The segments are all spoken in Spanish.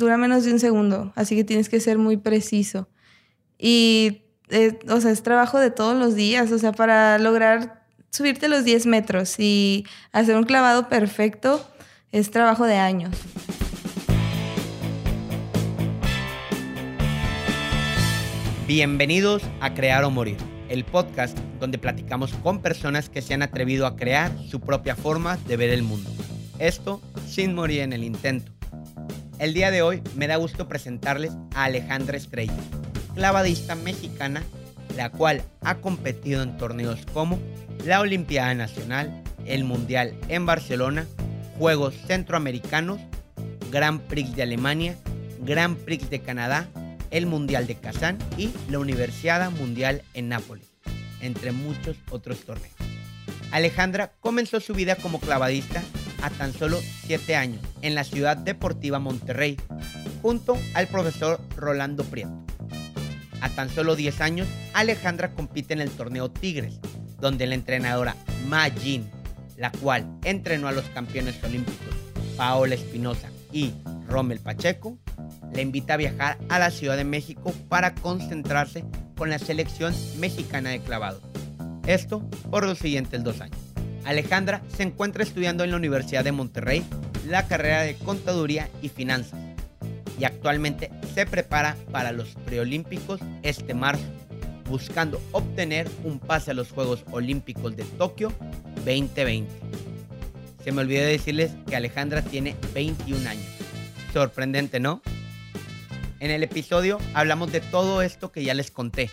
dura menos de un segundo, así que tienes que ser muy preciso. Y, eh, o sea, es trabajo de todos los días, o sea, para lograr subirte los 10 metros y hacer un clavado perfecto es trabajo de años. Bienvenidos a Crear o Morir, el podcast donde platicamos con personas que se han atrevido a crear su propia forma de ver el mundo. Esto sin morir en el intento. El día de hoy me da gusto presentarles a Alejandra Estrella, clavadista mexicana, la cual ha competido en torneos como la Olimpiada Nacional, el Mundial en Barcelona, Juegos Centroamericanos, Grand Prix de Alemania, Grand Prix de Canadá, el Mundial de Kazán y la Universidad Mundial en Nápoles, entre muchos otros torneos. Alejandra comenzó su vida como clavadista a tan solo 7 años en la ciudad deportiva Monterrey, junto al profesor Rolando Prieto. A tan solo 10 años, Alejandra compite en el torneo Tigres, donde la entrenadora Ma Jin, la cual entrenó a los campeones olímpicos Paola Espinosa y Rommel Pacheco, le invita a viajar a la Ciudad de México para concentrarse con la selección mexicana de clavado. Esto por los siguientes dos años. Alejandra se encuentra estudiando en la Universidad de Monterrey la carrera de Contaduría y Finanzas y actualmente se prepara para los preolímpicos este marzo, buscando obtener un pase a los Juegos Olímpicos de Tokio 2020. Se me olvidó decirles que Alejandra tiene 21 años. Sorprendente, ¿no? En el episodio hablamos de todo esto que ya les conté.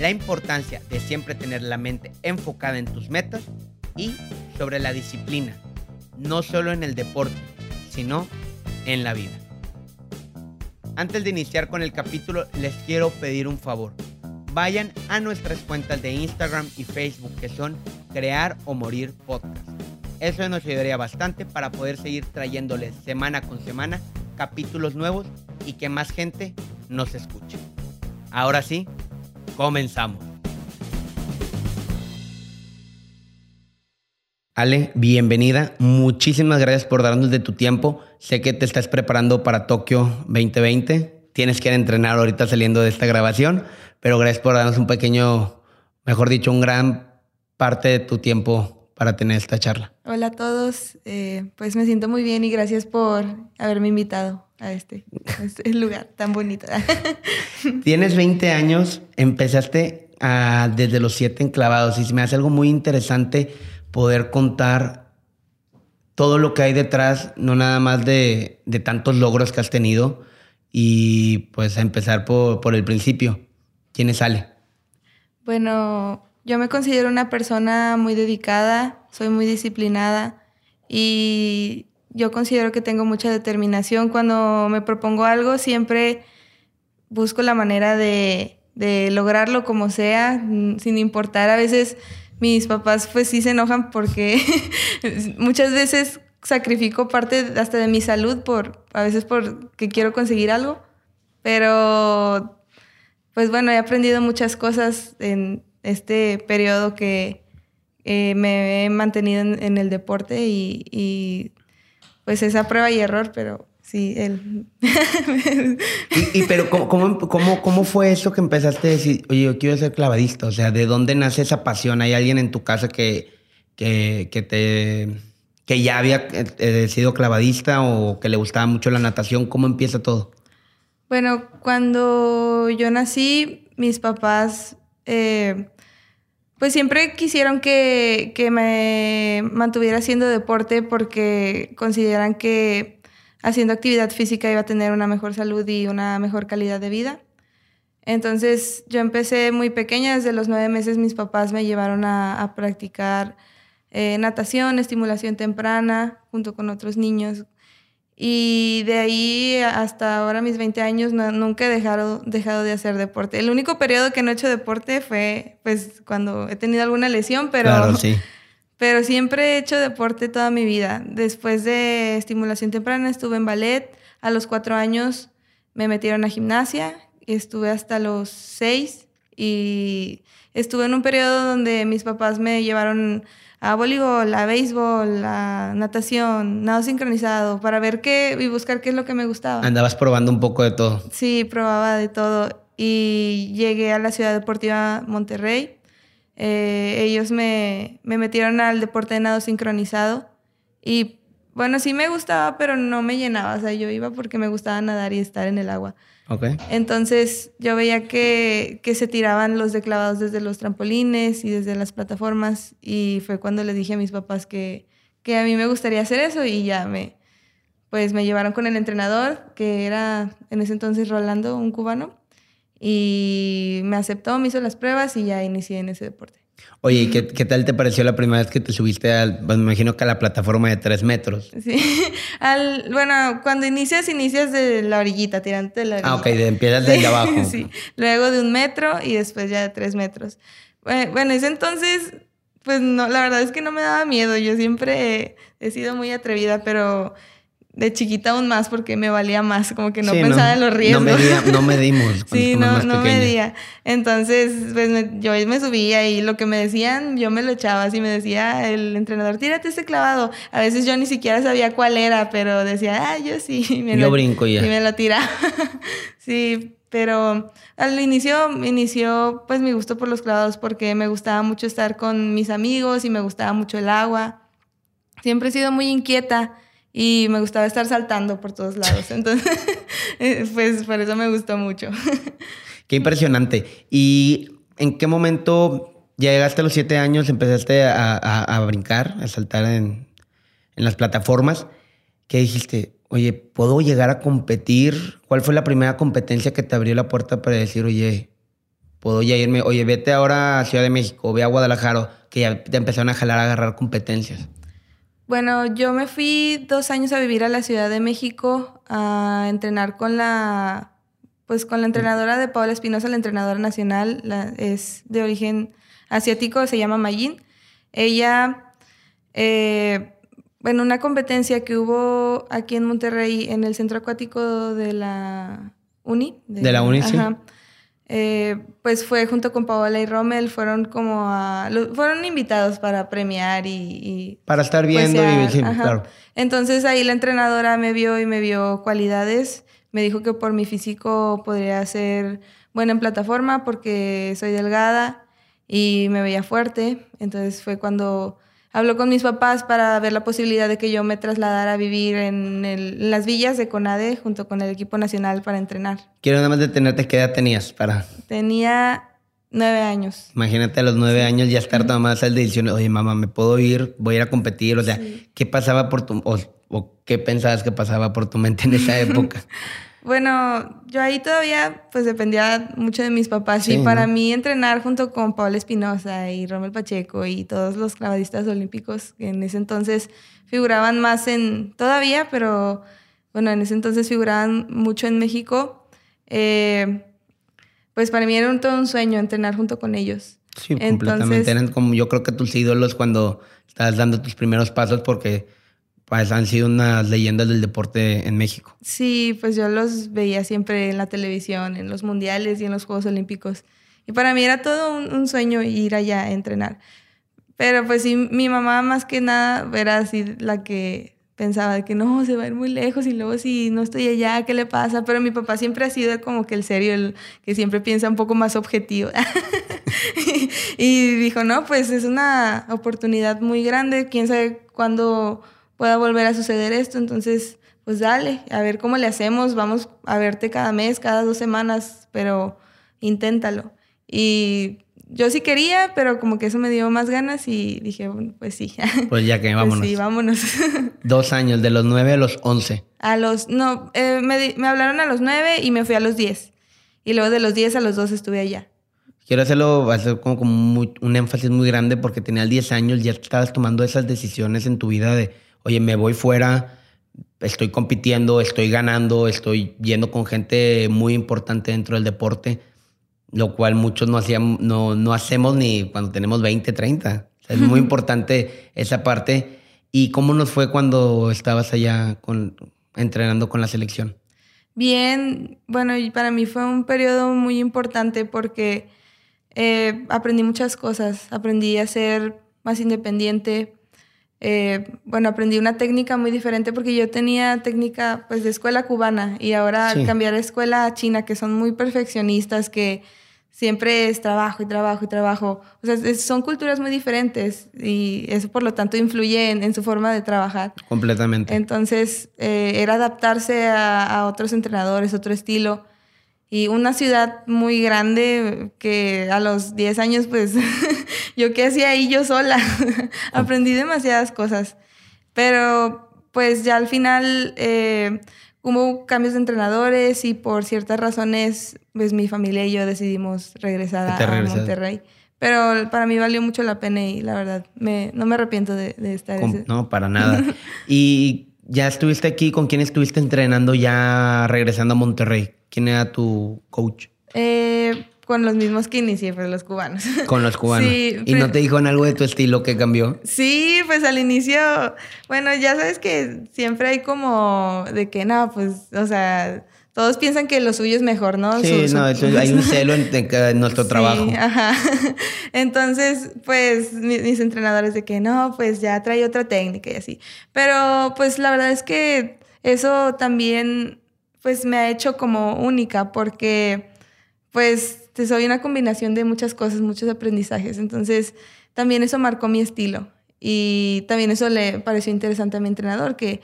La importancia de siempre tener la mente enfocada en tus metas y sobre la disciplina, no solo en el deporte, sino en la vida. Antes de iniciar con el capítulo, les quiero pedir un favor. Vayan a nuestras cuentas de Instagram y Facebook que son Crear o Morir Podcast. Eso nos ayudaría bastante para poder seguir trayéndoles semana con semana capítulos nuevos y que más gente nos escuche. Ahora sí, comenzamos. Ale, bienvenida. Muchísimas gracias por darnos de tu tiempo. Sé que te estás preparando para Tokio 2020. Tienes que ir a entrenar ahorita saliendo de esta grabación, pero gracias por darnos un pequeño, mejor dicho, un gran parte de tu tiempo para tener esta charla. Hola a todos, eh, pues me siento muy bien y gracias por haberme invitado a este, a este lugar tan bonito. Tienes 20 años, empezaste a, desde los 7 enclavados y se me hace algo muy interesante poder contar todo lo que hay detrás, no nada más de, de tantos logros que has tenido y pues a empezar por, por el principio. ¿Quién es Ale? Bueno, yo me considero una persona muy dedicada, soy muy disciplinada y yo considero que tengo mucha determinación. Cuando me propongo algo, siempre busco la manera de, de lograrlo como sea, sin importar. A veces mis papás pues sí se enojan porque muchas veces sacrifico parte hasta de mi salud por, a veces porque quiero conseguir algo. Pero, pues bueno, he aprendido muchas cosas en este periodo que eh, me he mantenido en, el deporte y, y, pues esa prueba y error, pero sí, él. y, pero ¿cómo, cómo, cómo, fue eso que empezaste a decir, oye, yo quiero ser clavadista? O sea, ¿de dónde nace esa pasión? ¿Hay alguien en tu casa que, que, que te que ya había eh, sido clavadista o que le gustaba mucho la natación? ¿Cómo empieza todo? Bueno, cuando yo nací, mis papás eh, pues siempre quisieron que, que, me mantuviera haciendo deporte porque consideran que haciendo actividad física iba a tener una mejor salud y una mejor calidad de vida. Entonces yo empecé muy pequeña, desde los nueve meses mis papás me llevaron a, practicar eh, natación, estimulación temprana, junto con otros niños. Y de ahí hasta ahora, mis 20 años, nunca he dejado, dejado de hacer deporte. El único periodo que no he hecho deporte fue pues cuando he tenido alguna lesión, pero, sí. Pero siempre he hecho deporte toda mi vida. Después de estimulación temprana estuve en ballet. A los cuatro años me metieron a gimnasia y estuve hasta los seis. Y estuve en un periodo donde mis papás me llevaron a voleibol, a béisbol, a natación, nado sincronizado, para ver qué y buscar qué es lo que me gustaba. Andabas probando un poco de todo. Sí, probaba de todo. Y llegué a la Ciudad Deportiva Monterrey. Eh, ellos me, me metieron al deporte de nado sincronizado. Y bueno, sí me gustaba, pero no me llenaba. O sea, yo iba porque me gustaba nadar y estar en el agua. Okay. Entonces yo veía que, que se tiraban los declavados desde los trampolines y desde las plataformas y fue cuando le dije a mis papás que, que a mí me gustaría hacer eso y ya me, pues me llevaron con el entrenador, que era en ese entonces Rolando, un cubano, y me aceptó, me hizo las pruebas y ya inicié en ese deporte. Oye, ¿y qué, qué, tal te pareció la primera vez que te subiste al, pues, me imagino que a la plataforma de tres metros? Sí, al, bueno, cuando inicias, inicias de la orillita, tirante de la orillita. Ah, ok, de, empiezas desde abajo. sí, luego de un metro y después ya de tres metros. Bueno, ese entonces, pues no, la verdad es que no me daba miedo, yo siempre he, he sido muy atrevida, pero de chiquita aún más porque me valía más, como que no sí, pensaba no, en los riesgos. No, medía, no medimos. sí, no, no medía. Entonces, pues me, yo me subía y lo que me decían, yo me lo echaba. Así me decía el entrenador, tírate ese clavado. A veces yo ni siquiera sabía cuál era, pero decía, ah, yo sí. Y me yo lo, brinco ya. Y me lo tiraba. sí, pero al inicio inició pues mi gusto por los clavados porque me gustaba mucho estar con mis amigos y me gustaba mucho el agua. Siempre he sido muy inquieta y me gustaba estar saltando por todos lados. Entonces, pues por eso me gustó mucho. Qué impresionante. ¿Y en qué momento ya llegaste a los siete años, empezaste a, a, a brincar, a saltar en, en, las plataformas? ¿Qué dijiste? Oye, ¿puedo llegar a competir? ¿Cuál fue la primera competencia que te abrió la puerta para decir, oye, puedo ya irme? Oye, vete ahora a Ciudad de México, ve a Guadalajara, que ya te empezaron a jalar a agarrar competencias. Bueno, yo me fui dos años a vivir a la Ciudad de México a entrenar con la, pues con la entrenadora de Paola Espinosa, la entrenadora nacional, la, es de origen asiático, se llama Mayin. Ella, eh, bueno, una competencia que hubo aquí en Monterrey, en el centro acuático de la Uni. De, de la Uni, sí. Eh, pues fue junto con Paola y Rommel, fueron como a, fueron invitados para premiar y... y para estar viendo pues, y sí, claro. Entonces ahí la entrenadora me vio y me vio cualidades, me dijo que por mi físico podría ser buena en plataforma porque soy delgada y me veía fuerte, entonces fue cuando habló con mis papás para ver la posibilidad de que yo me trasladara a vivir en, el, en, las villas de CONADE junto con el equipo nacional para entrenar. Quiero nada más detenerte, ¿qué edad tenías para...? Tenía nueve años. Imagínate a los nueve sí. años ya estar más al decisión, oye mamá, ¿me puedo ir? Voy a ir a competir. O sea, sí. ¿qué pasaba por tu... O, o, qué pensabas que pasaba por tu mente en esa época? Bueno, yo ahí todavía pues dependía mucho de mis papás sí, y para ¿no? mí entrenar junto con Paola Espinosa y Romel Pacheco y todos los clavadistas olímpicos que en ese entonces figuraban más en, todavía, pero bueno, en ese entonces figuraban mucho en México, eh, pues para mí era un, todo un sueño entrenar junto con ellos. Sí, entonces, completamente. Eran como yo creo que tus ídolos cuando estabas dando tus primeros pasos porque pues han sido unas leyendas del deporte en México. Sí, pues yo los veía siempre en la televisión, en los mundiales y en los Juegos Olímpicos. Y para mí era todo un, un sueño ir allá a entrenar. Pero pues sí, mi mamá más que nada era así la que pensaba que no, se va a ir muy lejos y luego si no estoy allá, ¿qué le pasa? Pero mi papá siempre ha sido como que el serio, el que siempre piensa un poco más objetivo. y dijo, no, pues es una oportunidad muy grande, quién sabe cuándo pueda volver a suceder esto, entonces pues dale, a ver cómo le hacemos, vamos a verte cada mes, cada dos semanas, pero inténtalo. Y yo sí quería, pero como que eso me dio más ganas y dije, bueno, pues sí. Pues ya que vámonos. Pues sí, vámonos. Dos años, de los nueve a los once. A los, no, eh, me, me, hablaron a los nueve y me fui a los diez. Y luego de los diez a los dos estuve allá. Quiero hacerlo, hacer como, como muy, un énfasis muy grande porque tenía diez años, ya estabas tomando esas decisiones en tu vida de oye, me voy fuera, estoy compitiendo, estoy ganando, estoy yendo con gente muy importante dentro del deporte, lo cual muchos no, hacíamos, no, no hacemos ni cuando tenemos 20, 30. O sea, es muy importante esa parte. ¿Y cómo nos fue cuando estabas allá con, entrenando con la selección? Bien, bueno, y para mí fue un periodo muy importante porque eh, aprendí muchas cosas. Aprendí a ser más independiente. Eh, bueno, aprendí una técnica muy diferente porque yo tenía técnica pues de escuela cubana y ahora cambiar a escuela china que son muy perfeccionistas, que siempre es trabajo y trabajo y trabajo. O sea, son culturas muy diferentes y eso por lo tanto influye en, su forma de trabajar. Completamente. Entonces, eh, era adaptarse a, otros entrenadores, otro estilo. Y una ciudad muy grande que a los 10 años, pues, yo qué hacía ahí yo sola. Aprendí demasiadas cosas. Pero, pues, ya al final... Eh, hubo cambios de entrenadores y por ciertas razones, pues mi familia y yo decidimos regresar a, Monterrey. Pero para mí valió mucho la pena y la verdad, me, no me arrepiento de, estar. No, para nada. y ya estuviste aquí, ¿con quién estuviste entrenando ya regresando a Monterrey? ¿Quién era tu coach? Eh, con los mismos que inicié, pues los cubanos. Con los cubanos. Sí, ¿Y no te dijo en algo de tu estilo que cambió? Sí, pues al inicio, bueno, ya sabes que siempre hay como de que no, pues, o sea, todos piensan que lo suyo es mejor, ¿no? Sí, no, hay un celo en, nuestro sí, trabajo. Ajá. Entonces, pues mis, entrenadores de que no, pues ya trae otra técnica y así. Pero pues la verdad es que eso también, pues me ha hecho como única porque, pues soy una combinación de muchas cosas, muchos aprendizajes. Entonces, también eso marcó mi estilo. Y también eso le pareció interesante a mi entrenador, que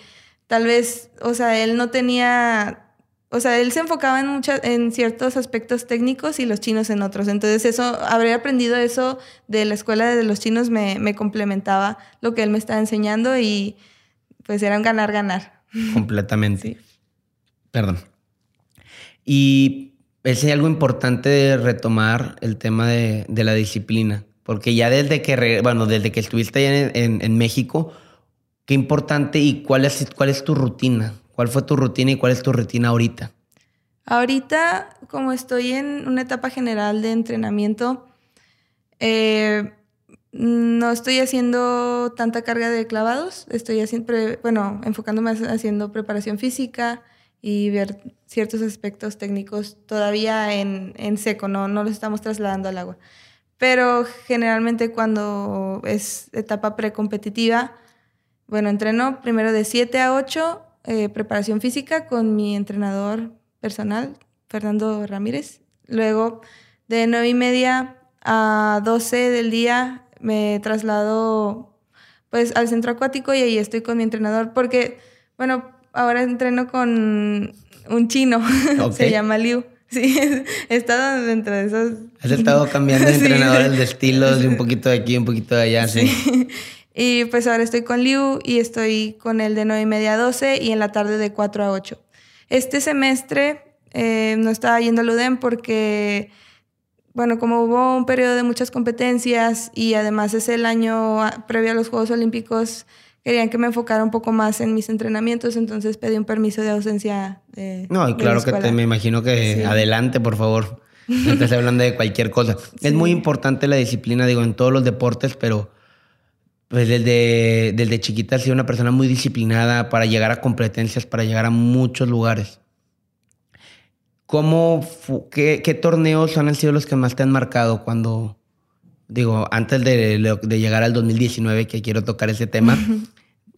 tal vez, o sea, él no tenía, o sea, él se enfocaba en, muchas, en ciertos aspectos técnicos y los chinos en otros. Entonces, eso, haber aprendido eso de la escuela de los chinos me, me complementaba lo que él me estaba enseñando y pues era un ganar-ganar. Completamente. Perdón. Y es algo importante retomar el tema de, la disciplina, porque ya desde que, bueno, desde que estuviste en, en, México, qué importante y cuál es, cuál es tu rutina, cuál fue tu rutina y cuál es tu rutina ahorita. Ahorita, como estoy en una etapa general de entrenamiento, eh, no estoy haciendo tanta carga de clavados, estoy haciendo, bueno, enfocándome haciendo preparación física, y ver ciertos aspectos técnicos todavía en, en seco, no, no los estamos trasladando al agua. Pero generalmente cuando es etapa precompetitiva, bueno, entreno primero de 7 a 8, eh, preparación física con mi entrenador personal, Fernando Ramírez. Luego de 9 y media a 12 del día me traslado pues al centro acuático y ahí estoy con mi entrenador porque, bueno, ahora entreno con un chino, se llama Liu. Sí, he estado dentro de esos. Has estado cambiando de entrenadores de estilos, de un poquito de aquí, un poquito de allá, sí. Y pues ahora estoy con Liu y estoy con él de 9 y media a 12 y en la tarde de 4 a 8. Este semestre eh, no estaba yendo al UDEM porque, bueno, como hubo un periodo de muchas competencias y además es el año previo a los Juegos Olímpicos, querían que me enfocara un poco más en mis entrenamientos, entonces pedí un permiso de ausencia. De, no, y claro que te, me imagino que adelante, por favor. No estés hablando de cualquier cosa. Es muy importante la disciplina, digo, en todos los deportes, pero pues desde, desde chiquita he sido una persona muy disciplinada para llegar a competencias, para llegar a muchos lugares. ¿Cómo, qué, qué, torneos han sido los que más te han marcado cuando, digo, antes de, de llegar al 2019, que quiero tocar ese tema,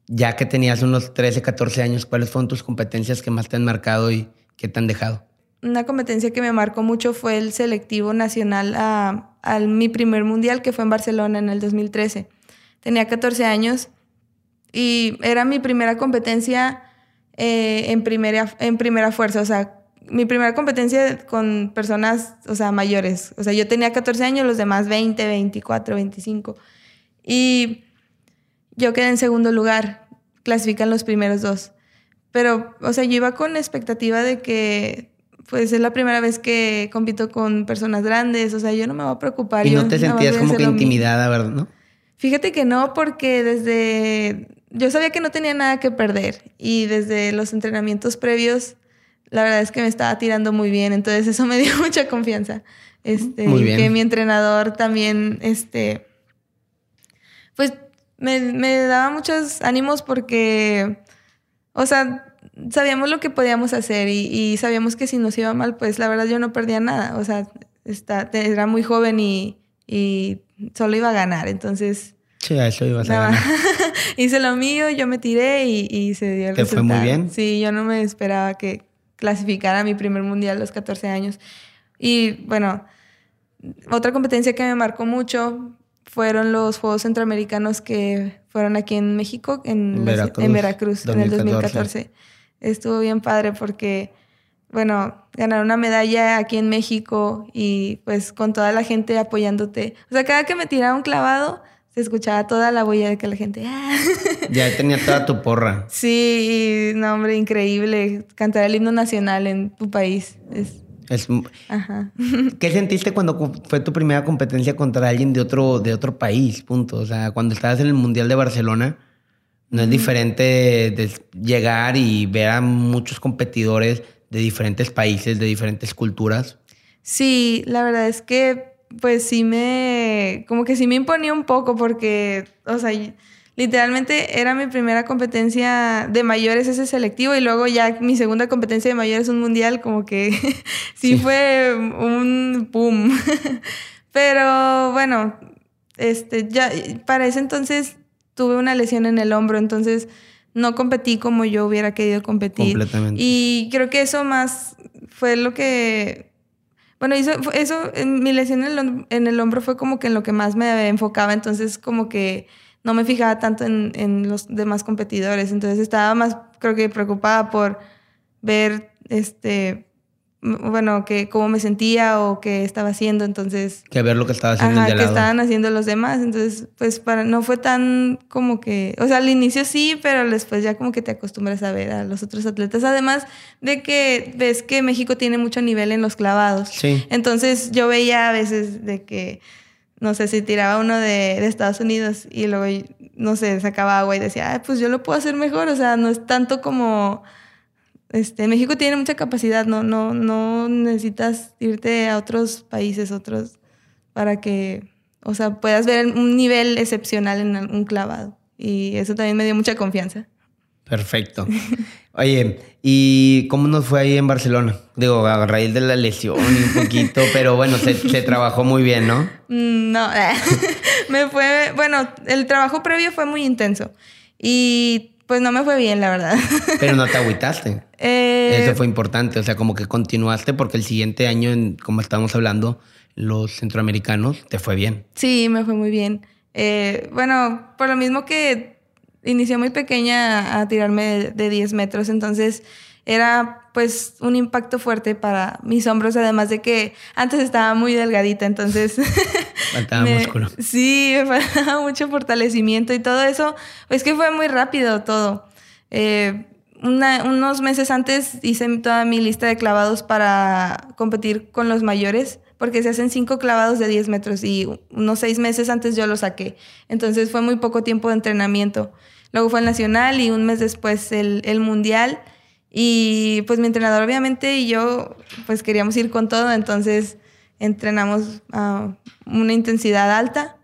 ya que tenías unos 13, 14 años, ¿cuáles fueron tus competencias que más te han marcado y qué te han dejado? Una competencia que me marcó mucho fue el selectivo nacional a, mi primer mundial, que fue en Barcelona en el 2013. Tenía 14 años y era mi primera competencia eh, en, primera, en primera fuerza, o sea, mi primera competencia con personas, o sea, mayores. O sea, yo tenía 14 años, los demás 20, 24, 25. Y yo quedé en segundo lugar. Clasifican los primeros dos. Pero, o sea, yo iba con expectativa de que, pues, es la primera vez que compito con personas grandes. O sea, yo no me voy a preocupar. Y no te sentías como que intimidada, ¿verdad? ¿No? Fíjate que no, porque desde... Yo sabía que no tenía nada que perder. Y desde los entrenamientos previos la verdad es que me estaba tirando muy bien, entonces eso me dio mucha confianza. Este, muy bien. Que mi entrenador también, este, pues me, me daba muchos ánimos porque, o sea, sabíamos lo que podíamos hacer y, y, sabíamos que si nos iba mal, pues la verdad yo no perdía nada. O sea, está, era muy joven y, y solo iba a ganar, entonces... Sí, a eso ibas a ganar. Hice lo mío, yo me tiré y, y se dio el ¿Te fue muy bien? Sí, yo no me esperaba que clasificara a mi primer mundial a los 14 años. Y bueno, otra competencia que me marcó mucho fueron los Juegos Centroamericanos que fueron aquí en México, en, Veracruz, en, Veracruz, en el 2014. 2014. Estuvo bien padre porque, bueno, ganar una medalla aquí en México y pues con toda la gente apoyándote. O sea, cada que me tiraba un clavado, se escuchaba toda la boya de que la gente... ¡ah! Ya tenía toda tu porra. Sí, no, hombre, increíble. Cantar el himno nacional en tu país. Es, Es, ajá. ¿Qué sentiste cuando cu- fue tu primera competencia contra alguien de otro, de otro país? Punto. O sea, cuando estabas en el Mundial de Barcelona, no es diferente de llegar y ver a muchos competidores de diferentes países, de diferentes culturas. Sí, la verdad es que pues sí me, como que sí me imponía un poco porque, o sea, literalmente era mi primera competencia de mayores ese selectivo y luego ya mi segunda competencia de mayores un mundial, como que sí, Sí. fue un boom. Pero bueno, este, ya para ese entonces tuve una lesión en el hombro, entonces no competí como yo hubiera querido competir. Completamente. Y creo que eso más fue lo que bueno, fue- eso, en mi lesión en el, en el hombro fue como que en lo que más me enfocaba, entonces como que no me fijaba tanto en, los demás competidores, entonces estaba más, creo que preocupada por ver, este, bueno, que cómo me sentía o qué estaba haciendo, entonces, Que ver lo que estaba haciendo ajá, el de que estaban haciendo los demás, entonces, pues para, no fue tan como que, o sea, al inicio sí, pero después ya como que te acostumbras a ver a los otros atletas, además de que ves que México tiene mucho nivel en los clavados. Sí. Entonces yo veía a veces de que, no sé, si tiraba uno de, de Estados Unidos y luego, no sé, sacaba agua y decía, Ay, pues yo lo puedo hacer mejor. O sea, no es tanto como, este, México tiene mucha capacidad, no, no, no necesitas irte a otros países, otros, para que, o sea, puedas ver un nivel excepcional en un clavado. Y eso también me dio mucha confianza. Perfecto. Oye, ¿y cómo nos fue ahí en Barcelona? Digo, a raíz de la lesión un poquito, pero bueno, se, se trabajó muy bien, ¿no? Mm, No, me fue, bueno, el trabajo previo fue muy intenso y pues no me fue bien, la verdad. Pero no te agüitaste. Eh, Eso fue importante, o sea, como que continuaste porque el siguiente año, en- como estábamos hablando, los centroamericanos, te fue bien. Sí, me fue muy bien. Eh, bueno, por lo mismo que inicié muy pequeña a tirarme de, de 10 metros, entonces era pues un impacto fuerte para mis hombros, además de que antes estaba muy delgadita, entonces... Faltaba me- músculo. Sí, me faltaba mucho fortalecimiento y todo eso. Es que fue muy rápido todo. Eh, una- unos meses antes hice toda mi lista de clavados para competir con los mayores, porque se hacen cinco clavados de 10 metros y unos seis meses antes yo lo saqué. Entonces fue muy poco tiempo de entrenamiento. Luego fue el nacional y un mes después el, el mundial. Y pues mi entrenador obviamente y yo pues queríamos ir con todo, entonces entrenamos a una intensidad alta,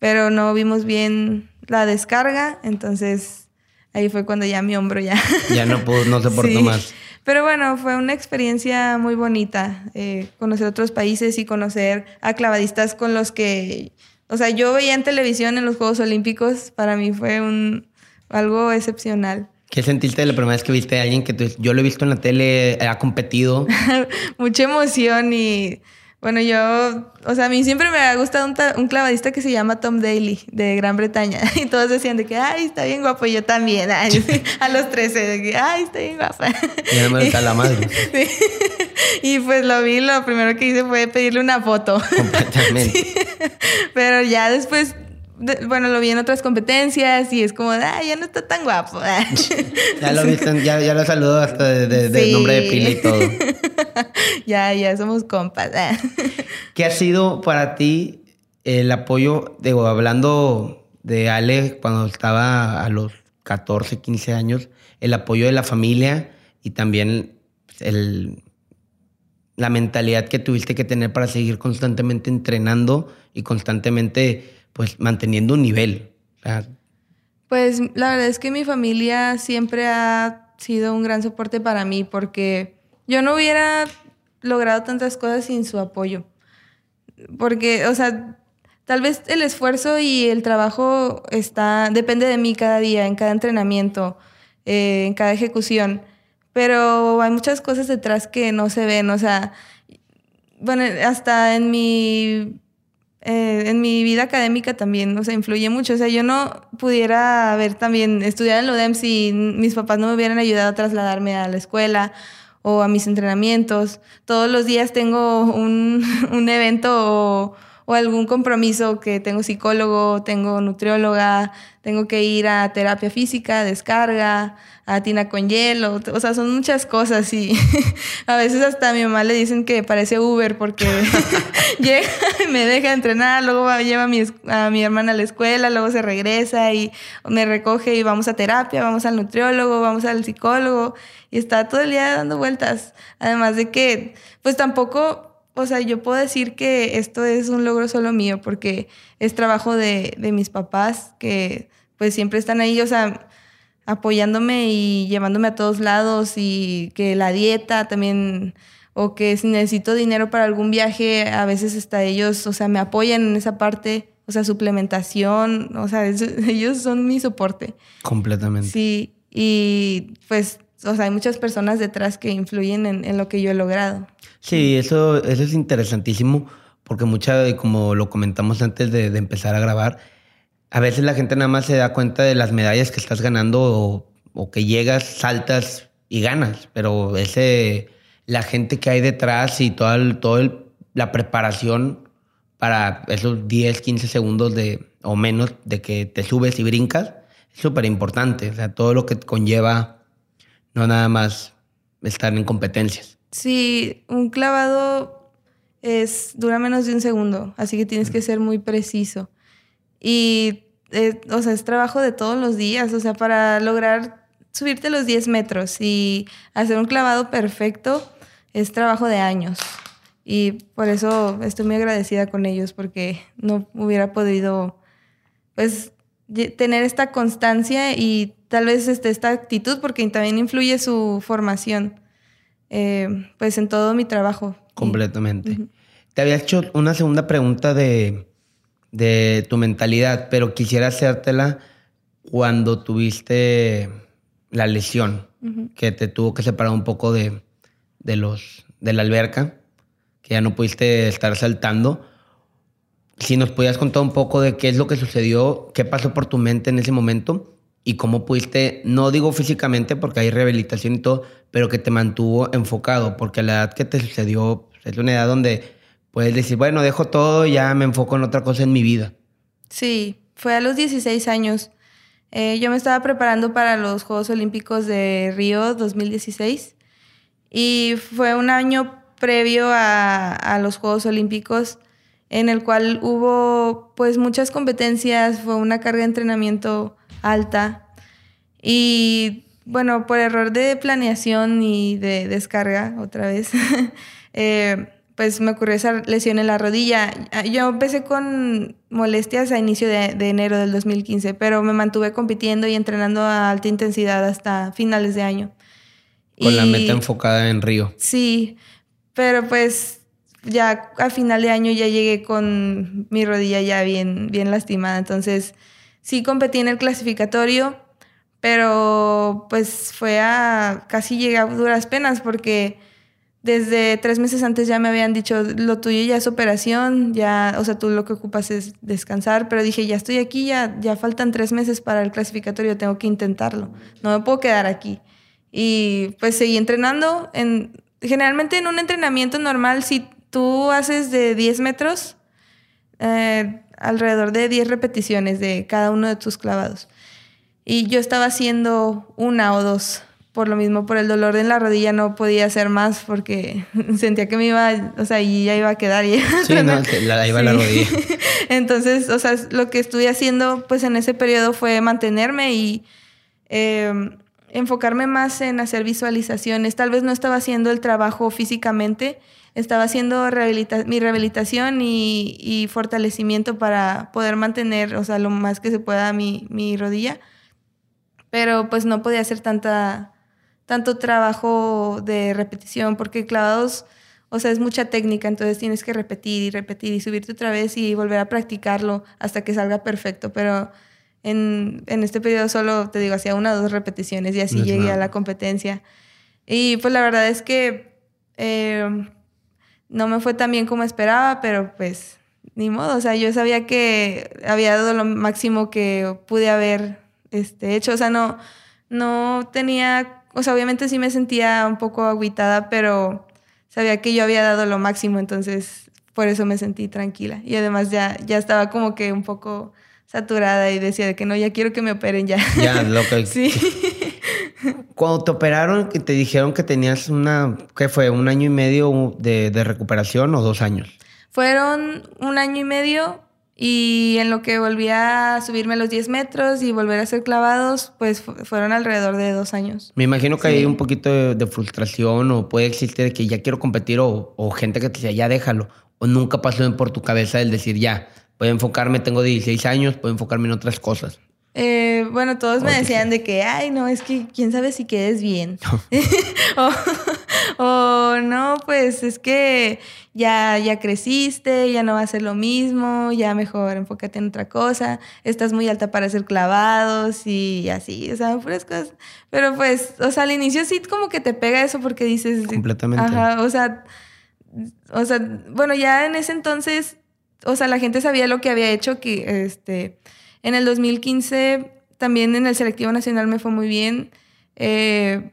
pero no vimos bien la descarga, entonces ahí fue cuando ya mi hombro ya... Ya no, pudo, no Sí. más. Pero bueno, fue una experiencia muy bonita, eh, conocer otros países y conocer a clavadistas con los que, o sea, yo veía en televisión en los Juegos Olímpicos, para mí fue un, algo excepcional. ¿Qué sentiste la primera vez que viste a alguien que tú, yo lo he visto en la tele, ha competido? Mucha emoción y bueno, yo, o sea, a mí siempre me ha gustado un, un clavadista que se llama Tom Daly de Gran Bretaña y todos decían de que, ay, está bien guapo y yo también, ay, a los 13, de que, ay, está bien guapa. No me está la madre. Sí. Y pues lo vi, lo primero que hice fue pedirle una foto. Completamente. Pero ya después, de- bueno, lo vi en otras competencias y es como, ay, ya no está tan guapo. Ya lo viste, ya, ya lo saludó hasta de, de- de Sí. nombre de pila y todo. ya, ya somos compas. ¿Qué ha sido para ti el apoyo, digo, hablando de Ale cuando estaba a los 14, 15 años, el apoyo de la familia y también el, la mentalidad que tuviste que tener para seguir constantemente entrenando y constantemente pues manteniendo un nivel? Pues la verdad es que mi familia siempre ha sido un gran soporte para mí porque yo no hubiera logrado tantas cosas sin su apoyo. porque, o sea, tal vez el esfuerzo y el trabajo está, depende de mí cada día, en cada entrenamiento, eh, en cada ejecución, pero hay muchas cosas detrás que no se ven, o sea, bueno, hasta en mi eh, en mi vida académica también, o sea, influye mucho. O sea, yo no pudiera haber también estudiado en lo DEM si mis papás no me hubieran ayudado a trasladarme a la escuela o a mis entrenamientos. Todos los días tengo un, un evento o algún compromiso que tengo psicólogo, tengo nutrióloga, tengo que ir a terapia física, descarga, a tina con hielo, o sea, son muchas cosas y a veces hasta a mi mamá le dicen que parece Uber porque llega y me deja entrenar, luego lleva a mi, a mi hermana a la escuela, luego se regresa y me recoge y vamos a terapia, vamos al nutriólogo, vamos al psicólogo y está todo el día dando vueltas. Además de que, pues tampoco o sea, yo puedo decir que esto es un logro solo mío porque es trabajo de, mis papás que pues siempre están ahí, o sea, apoyándome y llevándome a todos lados y que la dieta también o que si necesito dinero para algún viaje, a veces hasta ellos, o sea, me apoyan en esa parte, o sea, suplementación, o sea, ellos son mi soporte. Completamente. Sí, y pues, o sea, hay muchas personas detrás que influyen en, en lo que yo he logrado. Sí, eso, eso es interesantísimo porque mucha, como lo comentamos antes de, empezar a grabar, a veces la gente nada más se da cuenta de las medallas que estás ganando o, que llegas, saltas y ganas, pero ese, la gente que hay detrás y toda, la preparación para esos 10, 15 segundos de, o menos de que te subes y brincas es súper importante. O sea, todo lo que conlleva no nada más estar en competencias. Sí, un clavado es, dura menos de un segundo, así que tienes que ser muy preciso. Y, eh, o sea, es trabajo de todos los días, o sea, para lograr subirte los 10 metros y hacer un clavado perfecto es trabajo de años. Y por eso estoy muy agradecida con ellos porque no hubiera podido, pues, tener esta constancia y tal vez este, esta actitud porque también influye su formación. Eh, pues en todo mi trabajo. Completamente. Te había hecho una segunda pregunta de, tu mentalidad, pero quisiera hacértela cuando tuviste la lesión, que te tuvo que separar un poco de, de, los, de la alberca, que ya no pudiste estar saltando. Si nos podías contar un poco de qué es lo que sucedió, qué pasó por tu mente en ese momento y cómo pudiste, no digo físicamente porque hay rehabilitación y todo, pero que te mantuvo enfocado, porque la edad que te sucedió es una edad donde puedes decir, bueno, dejo todo, ya me enfoco en otra cosa en mi vida. Sí, fue a los 16 años. Eh, yo me estaba preparando para los Juegos Olímpicos de Río 2016 y fue un año previo a los Juegos Olímpicos en el cual hubo pues muchas competencias, fue una carga de entrenamiento alta. Y bueno, por error de planeación y de descarga, otra vez, eh, pues me ocurrió esa lesión en la rodilla. Yo empecé con molestias a inicio de, enero del 2015, pero me mantuve compitiendo y entrenando a alta intensidad hasta finales de año. Con la meta enfocada en Río. Sí, pero pues ya a final de año ya llegué con mi rodilla ya bien, bien lastimada, entonces sí competí en el clasificatorio, pero pues fue a casi llegué a duras penas porque desde tres meses antes ya me habían dicho, lo tuyo ya es operación, ya, o sea, tú lo que ocupas es descansar, pero dije, ya estoy aquí, ya, ya faltan tres meses para el clasificatorio, tengo que intentarlo, no me puedo quedar aquí. Y pues seguí entrenando, en, generalmente en un entrenamiento normal, si tú haces de 10 metros, eh, alrededor de 10 repeticiones de cada uno de tus clavados. Y yo estaba haciendo una o dos. Por lo mismo, por el dolor en la rodilla no podía hacer más porque sentía que me iba, o sea, y ya iba a quedar. Y sí, no, la, iba la rodilla. Entonces, o sea, lo que estuve haciendo pues en ese periodo fue mantenerme y em, enfocarme más en hacer visualizaciones. Tal vez no estaba haciendo el trabajo físicamente, estaba haciendo mi rehabilitación y, fortalecimiento para poder mantener, o sea, lo más que se pueda mi, mi rodilla. Pero pues no podía hacer tanta, tanto trabajo de repetición porque clavados, o sea, es mucha técnica, entonces tienes que repetir y repetir y subirte otra vez y volver a practicarlo hasta que salga perfecto, pero en, en este periodo solo, te digo, hacía una o dos repeticiones y así llegué a la competencia. Y pues la verdad es que eh, no me fue tan bien como esperaba, pero pues ni modo, o sea, yo sabía que había dado lo máximo que pude haber este, hecho, o sea, no, no tenía, o sea, obviamente sí me sentía un poco agüitada, pero sabía que yo había dado lo máximo, entonces por eso me sentí tranquila. Y además ya, ya estaba como que un poco saturada y decía de que no, ya quiero que me operen ya. Ya, sí. Cuando te operaron, que te dijeron que tenías una, ¿qué fue? ¿Un año y medio de, de recuperación o dos años? Fueron un año y medio y en lo que volví a subirme los 10 metros y volver a ser clavados, pues fueron alrededor de dos años. Me imagino que hay un poquito de, frustración o puede existir que ya quiero competir o, o gente que te dice, ya déjalo. O nunca pasó por tu cabeza el decir, ya, puedo enfocarme, tengo 16 años, puedo enfocarme en otras cosas. Eh, bueno, todos me decían de que, ay, no, es que quién sabe si quedes bien. o, no, pues es que ya, ya creciste, ya no va a ser lo mismo, ya mejor enfócate en otra cosa, estás muy alta para ser clavados y así, o sea, puras cosas. Pero pues, o sea, al inicio sí como que te pega eso porque dices... Completamente. Ajá, o sea, o sea, bueno, ya en ese entonces, o sea, la gente sabía lo que había hecho, que este en el 2015 también en el selectivo nacional me fue muy bien. Eh,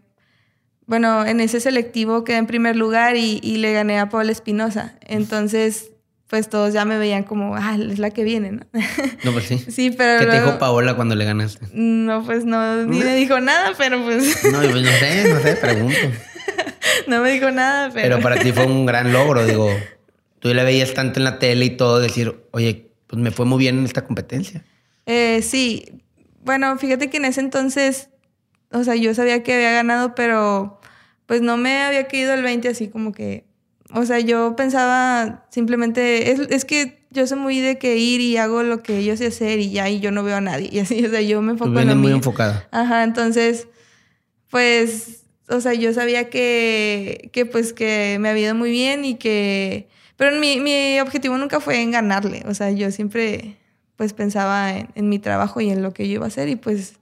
bueno, en ese selectivo quedé en primer lugar y, le gané a Paula Espinosa. Entonces, pues todos ya me veían como, ah, es la que viene, ¿no? No, pues sí. Sí, pero. ¿Qué te dijo Paola cuando le ganaste? No, pues no, ni me dijo nada, pero pues. No, pues no sé, no sé, pregunto. no me dijo nada, pero. Pero para ti fue un gran logro, digo. Tú le veías tanto en la tele y todo, decir, oye, pues me fue muy bien en esta competencia. Eh, sí, bueno, fíjate que en ese entonces, o sea, yo sabía que había ganado, pero pues no me había caído el 20 así como que, o sea, yo pensaba simplemente, es, que yo soy muy de que ir y hago lo que yo sé hacer y ya, y yo no veo a nadie, y así, o sea, yo me enfoco en lo muy enfocada. Ajá, entonces, pues, o sea, yo sabía que, que pues que me había ido muy bien y que, pero mi, mi objetivo nunca fue en ganarle, o sea, yo siempre pues pensaba en, mi trabajo y en lo que yo iba a hacer y pues,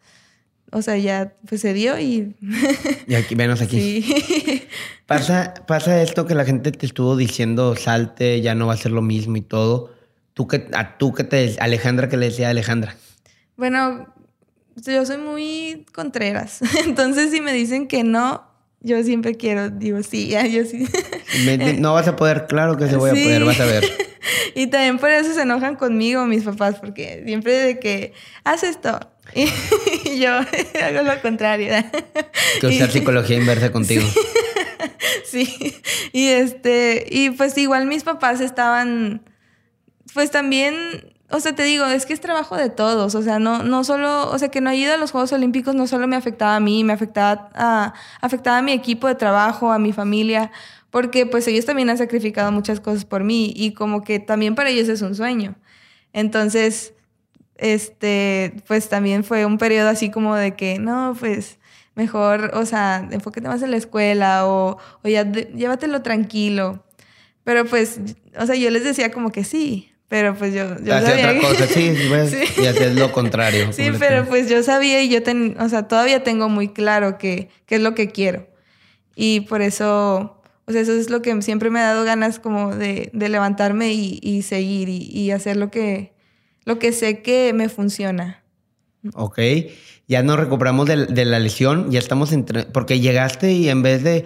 o sea, ya pues se dio y... y aquí, venos aquí. Sí. Pasa, pasa esto que la gente te estuvo diciendo, salte, ya no va a ser lo mismo y todo. ¿Tú que, a tú que te... Alejandra, que le decía a Alejandra? Bueno, yo soy muy contreras. Entonces, si me dicen que no, yo siempre quiero, digo, sí, ya, yo sí. no vas a poder, claro que se voy a poder, vas a ver. y también por eso se enojan conmigo mis papás, porque siempre de que, haz esto. Y yo hago lo contrario. Que usar psicología inversa contigo. Sí. Y este, y pues igual mis papás estaban, pues también o sea, te digo, es que es trabajo de todos, o sea, no, no solo, o sea, que no haya ido a los Juegos Olímpicos no solo me afectaba a mí, me afectaba a, afectaba a mi equipo de trabajo, a mi familia, porque pues ellos también han sacrificado muchas cosas por mí y como que también para ellos es un sueño. Entonces, este, pues también fue un periodo así como de que, no, pues mejor, o sea, enfóquete más en la escuela o, o ya llévatelo tranquilo. Pero pues, o sea, yo les decía como que sí, pero pues yo, yo sabía otra cosa, sí, y hacías lo contrario. Sí, pero pues yo sabía y yo, ten, o sea, todavía tengo muy claro qué es lo que quiero. Y por eso, o sea, eso es lo que siempre me ha dado ganas como de, de levantarme y, y seguir y, y, hacer lo que, lo que sé que me funciona. Ok, ya nos recuperamos de, de la lesión, ya estamos entre, porque llegaste y en vez de,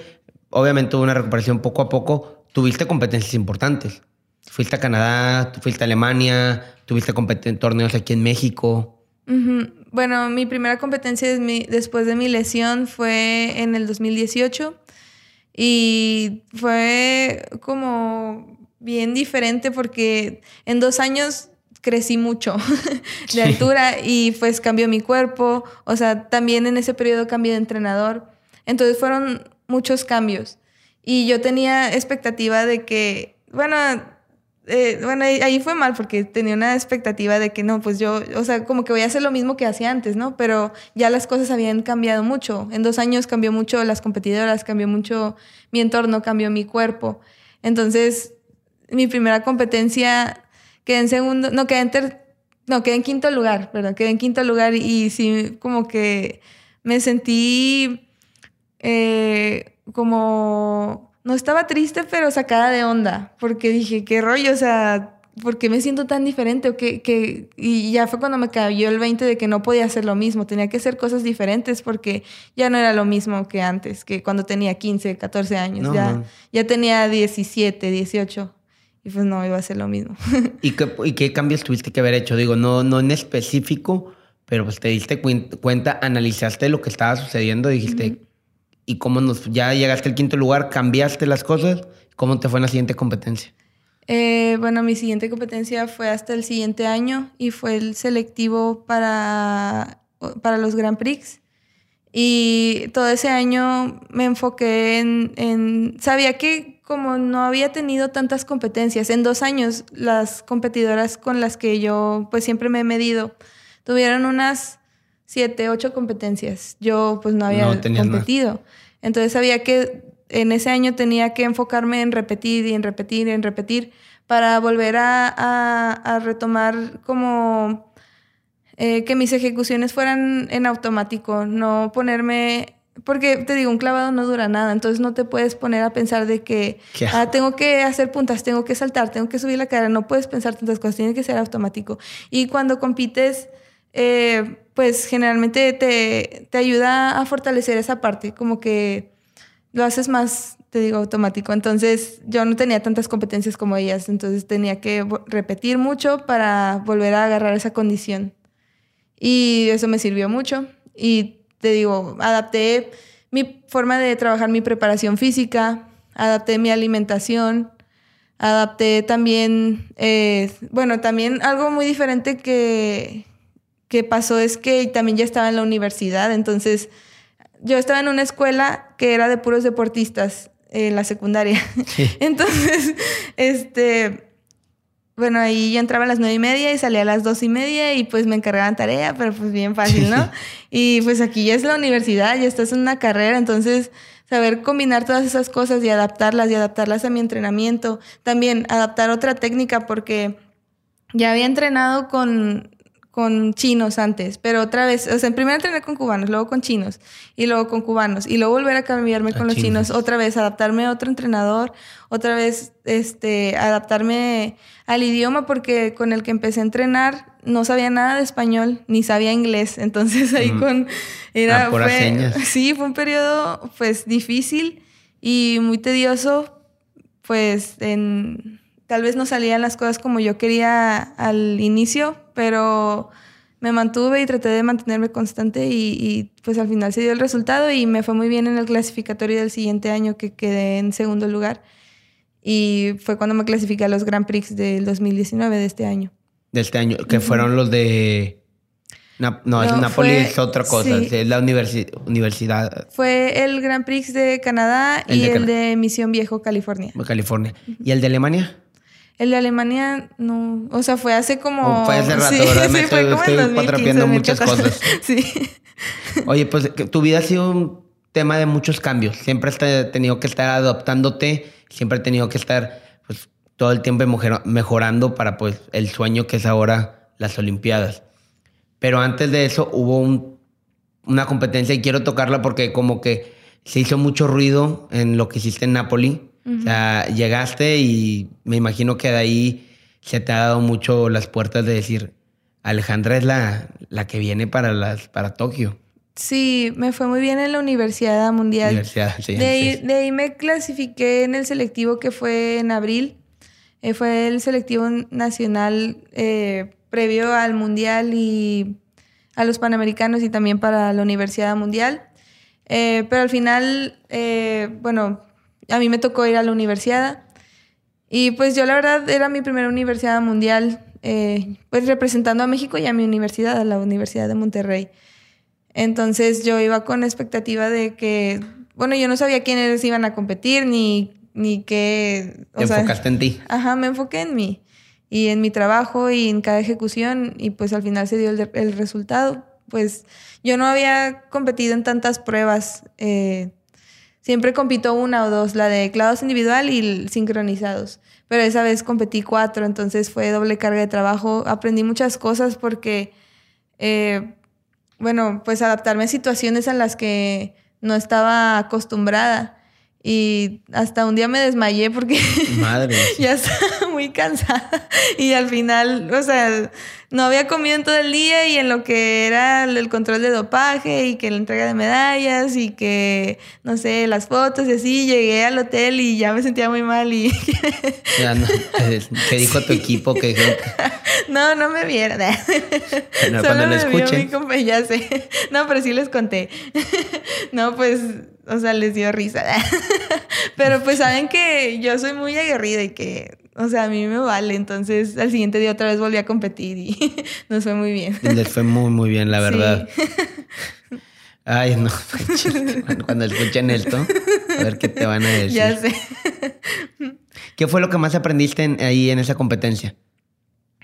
obviamente hubo una recuperación poco a poco, tuviste competencias importantes. Fuiste a Canadá, fuiste a Alemania, tuviste en torneos aquí en México. Bueno, mi primera competencia después de mi lesión fue en el 2018 y fue como bien diferente porque en dos años crecí mucho de altura y pues cambió mi cuerpo, o sea, también en ese periodo cambié de entrenador, entonces fueron muchos cambios. Y yo tenía expectativa de que, bueno, eh, bueno, ahí, fue mal porque tenía una expectativa de que no, pues yo, o sea, como que voy a hacer lo mismo que hacía antes, ¿no? Pero ya las cosas habían cambiado mucho. En dos años cambió mucho las competidoras, cambió mucho mi entorno, cambió mi cuerpo. Entonces, mi primera competencia quedé en segundo, no, quedé en ter, no, quedé en quinto lugar, perdón, quedé en quinto lugar y, sí, como que me sentí eh, como, no estaba triste, pero sacada de onda, porque dije, qué rollo, o sea, ¿por qué me siento tan diferente? O que, que, y ya fue cuando me cayó el 20 de que no podía hacer lo mismo, tenía que hacer cosas diferentes porque ya no era lo mismo que antes, que cuando tenía 15, 14 años, ya, ya tenía 17, 18. Y pues no, iba a ser lo mismo. ¿Y qué, ¿Y qué cambios tuviste que haber hecho? Digo, no, no en específico, pero pues te diste cuenta, analizaste lo que estaba sucediendo, dijiste, ¿y cómo nos, ya llegaste al quinto lugar, cambiaste las cosas? ¿Cómo te fue en la siguiente competencia? Eh, bueno, mi siguiente competencia fue hasta el siguiente año y fue el selectivo para, para los Grand Prix. Y todo ese año me enfoqué en, en, Sabía que como no había tenido tantas competencias, en dos años las competidoras con las que yo pues siempre me he medido tuvieron unas siete, ocho competencias. Yo pues no había competido. Entonces sabía que en ese año tenía que enfocarme en repetir y en repetir y en repetir para volver a, a retomar como eh, que mis ejecuciones fueran en automático, no ponerme porque te digo, un clavado no dura nada, entonces no te puedes poner a pensar de que ah, tengo que hacer puntas, tengo que saltar, tengo que subir la cara, no puedes pensar tantas cosas, tiene que ser automático. Y cuando compites, eh, pues generalmente te, te, ayuda a fortalecer esa parte, como que lo haces más, te digo, automático. Entonces yo no tenía tantas competencias como ellas, entonces tenía que repetir mucho para volver a agarrar esa condición. Y eso me sirvió mucho. Y te digo, adapté mi forma de trabajar mi preparación física, adapté mi alimentación, adapté también, eh, bueno, también algo muy diferente que, que pasó es que también ya estaba en la universidad, entonces yo estaba en una escuela que era de puros deportistas en la secundaria. Entonces, este, bueno, ahí yo entraba a las nueve y media y salía a las dos y media y pues me encargaban tarea, pero pues bien fácil, ¿no? y pues aquí ya es la universidad, ya estás en una carrera, entonces saber combinar todas esas cosas y adaptarlas y adaptarlas a mi entrenamiento. También adaptar otra técnica porque ya había entrenado con con chinos antes, pero otra vez, o sea, primero entrené con cubanos, luego con chinos y luego con cubanos y luego volver a cambiarme con los chinos, otra vez adaptarme a otro entrenador, otra vez este adaptarme al idioma porque con el que empecé a entrenar no sabía nada de español ni sabía inglés, entonces ahí con era ah, por fue, sí, fue un periodo pues difícil y muy tedioso pues en tal vez no salían las cosas como yo quería al inicio, pero me mantuve y traté de mantenerme constante y, pues al final se dio el resultado y me fue muy bien en el clasificatorio del siguiente año que quedé en segundo lugar y fue cuando me clasifiqué a los Grand Prix del 2019 de este año. De este año, que fueron los de... No, es Napoli es otra cosa, es la universidad. Fue el Grand Prix de Canadá y el de Misión Viejo, California. California. ¿Y el de Alemania? El de Alemania, no. O sea, fue hace como. Oh, fue hace rato, ¿verdad? Me estoy, estoy muchas cosas. sí. Oye, pues tu vida ha sido un tema de muchos cambios. Siempre has tenido que estar adaptándote, siempre has tenido que estar pues, todo el tiempo mejorando para pues, el sueño que es ahora las Olimpiadas. Pero antes de eso hubo un, una competencia y quiero tocarla porque, como que se hizo mucho ruido en lo que hiciste en Napoli o sea, llegaste y me imagino que de ahí se te ha dado mucho las puertas de decir, Alejandra es la, la que viene para, las, para Tokio. Sí, me fue muy bien en la Universidad Mundial. Universidad, sí, de, ahí, me clasifiqué en el selectivo que fue en abril. Eh, fue el selectivo nacional eh, previo al Mundial y a los Panamericanos y también para la Universidad Mundial. Eh, pero al final, bueno, a mí me tocó ir a la universidad. Y pues yo la verdad era mi primera universidad mundial, eh, pues representando a México y a mi universidad, a la Universidad de Monterrey. Entonces yo iba con expectativa de que, bueno, yo no sabía quiénes iban a competir ni, ni qué... Te enfocaste en ti. Ajá, me enfoqué en mí y en mi trabajo y en cada ejecución y pues al final se dio el, el resultado. Pues yo no había competido en tantas pruebas. Eh, siempre compito una o dos, la de clavados individual y sincronizados. Pero esa vez competí cuatro, entonces fue doble carga de trabajo. Aprendí muchas cosas porque, eh, bueno, pues adaptarme a situaciones en las que no estaba acostumbrada. Y hasta un día me desmayé porque Madre. ya estaba muy cansada. Y al final, o sea, no había comido en todo el día y en lo que era el control de dopaje y que la entrega de medallas y que, no sé, las fotos y así, llegué al hotel y ya me sentía muy mal y... Ya no, ¿Qué dijo tu equipo? que No, no me vieron. Bueno, cuando lo escuchen. ya sé. No, pero sí les conté. No, pues, o sea, les dio risa. Pero pues saben que yo soy muy aguerrida y que o sea, a mí me vale. Entonces, al siguiente día otra vez volví a competir y nos fue muy bien. Les fue muy, muy bien, la verdad. Ay, no. Cuando escuchen esto, a ver qué te van a decir. Ya sé. ¿Qué fue lo que más aprendiste ahí en esa competencia?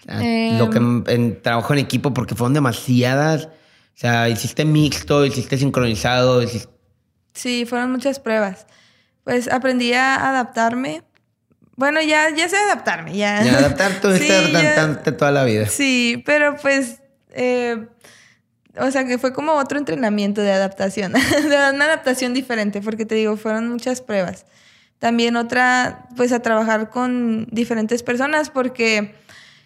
lo que em. en, trabajo en equipo, porque fueron demasiadas. O sea, hiciste mixto, hiciste sincronizado. Sí, fueron muchas pruebas. Pues aprendí a adaptarme bueno, ya, ya sé adaptarme, ya. Ya adaptar, tú sí, adaptante toda la vida. Sí, pero pues, eh, o sea, que fue como otro entrenamiento de adaptación, de una adaptación diferente, porque te digo, fueron muchas pruebas. También otra, pues a trabajar con diferentes personas, porque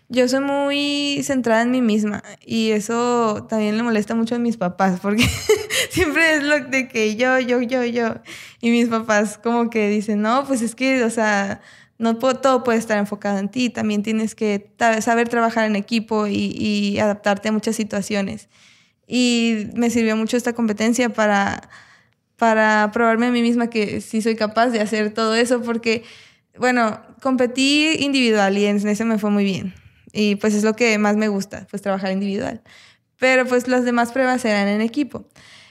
yo soy muy centrada en mí misma y eso también le molesta mucho a mis papás, porque siempre es lo de que yo, yo, yo, yo. Y mis papás como que dicen, no, pues es que, o sea no todo puede estar enfocado en ti, también tienes que saber trabajar en equipo y, adaptarte a muchas situaciones. Y me sirvió mucho esta competencia para, para probarme a mí misma que sí soy capaz de hacer todo eso, porque, bueno, competí individual y en ese me fue muy bien. Y pues es lo que más me gusta, pues trabajar individual. Pero pues las demás pruebas eran en equipo.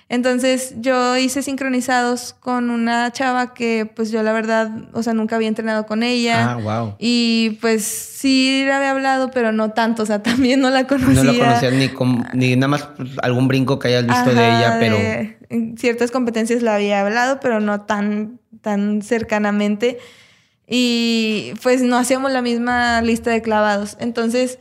Entonces yo hice sincronizados con una chava que pues yo la verdad, o sea, nunca había entrenado con ella. Ah, wow. Y pues sí le había hablado, pero no tanto, o sea, también no la conocía. No la conocías ni, ni nada más algún brinco que hayas visto de ella, pero... en ciertas competencias la había hablado, pero no tan, tan cercanamente. Y pues no hacíamos la misma lista de clavados. Entonces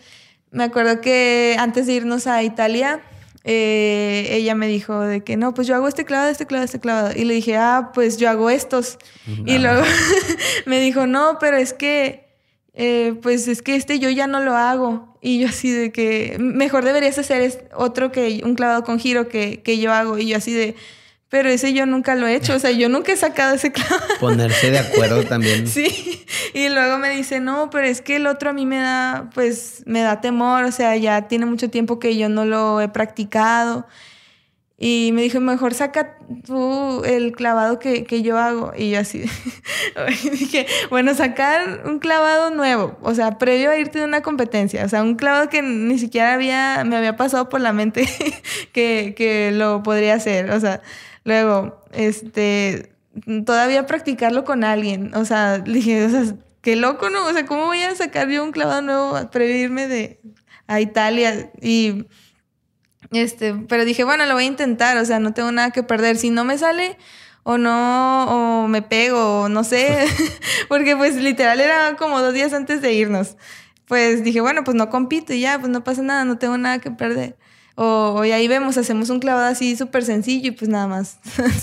me acuerdo que antes de irnos a Italia eh, ella me dijo de que no, pues yo hago este clavado, este clavado, este clavado. Y le dije, ah, pues yo hago estos. Y luego me dijo, no, pero es que, eh, pues es que este yo ya no lo hago. Y yo así de que, mejor deberías hacer otro que un clavado con giro que, que yo hago. Y yo así de, pero ese yo nunca lo he hecho, o sea, yo nunca he sacado ese clavo. Ponerse de acuerdo también. sí, y luego me dice, no, pero es que el otro a mí me da, pues, me da temor, o sea, ya tiene mucho tiempo que yo no lo he practicado. Y me dijo, mejor saca tú el clavado que, que yo hago. Y yo así dije, bueno, sacar un clavado nuevo, o sea, previo a irte de una competencia, o sea, un clavado que ni siquiera había, me había pasado por la mente que, que lo podría hacer, o sea, Luego, este, todavía practicarlo con alguien. O sea, dije, o sea, qué loco, ¿no? O sea, ¿cómo voy a sacar yo un clavado nuevo a prevenirme de a Italia? Y este, pero dije, bueno, lo voy a intentar, o sea, no tengo nada que perder. Si no me sale o no, o me pego, o no sé, porque pues literal era como dos días antes de irnos. Pues dije, bueno, pues no compito ya, pues no pasa nada, no tengo nada que perder. O, y ahí vemos, hacemos un clavado así súper sencillo y pues nada más.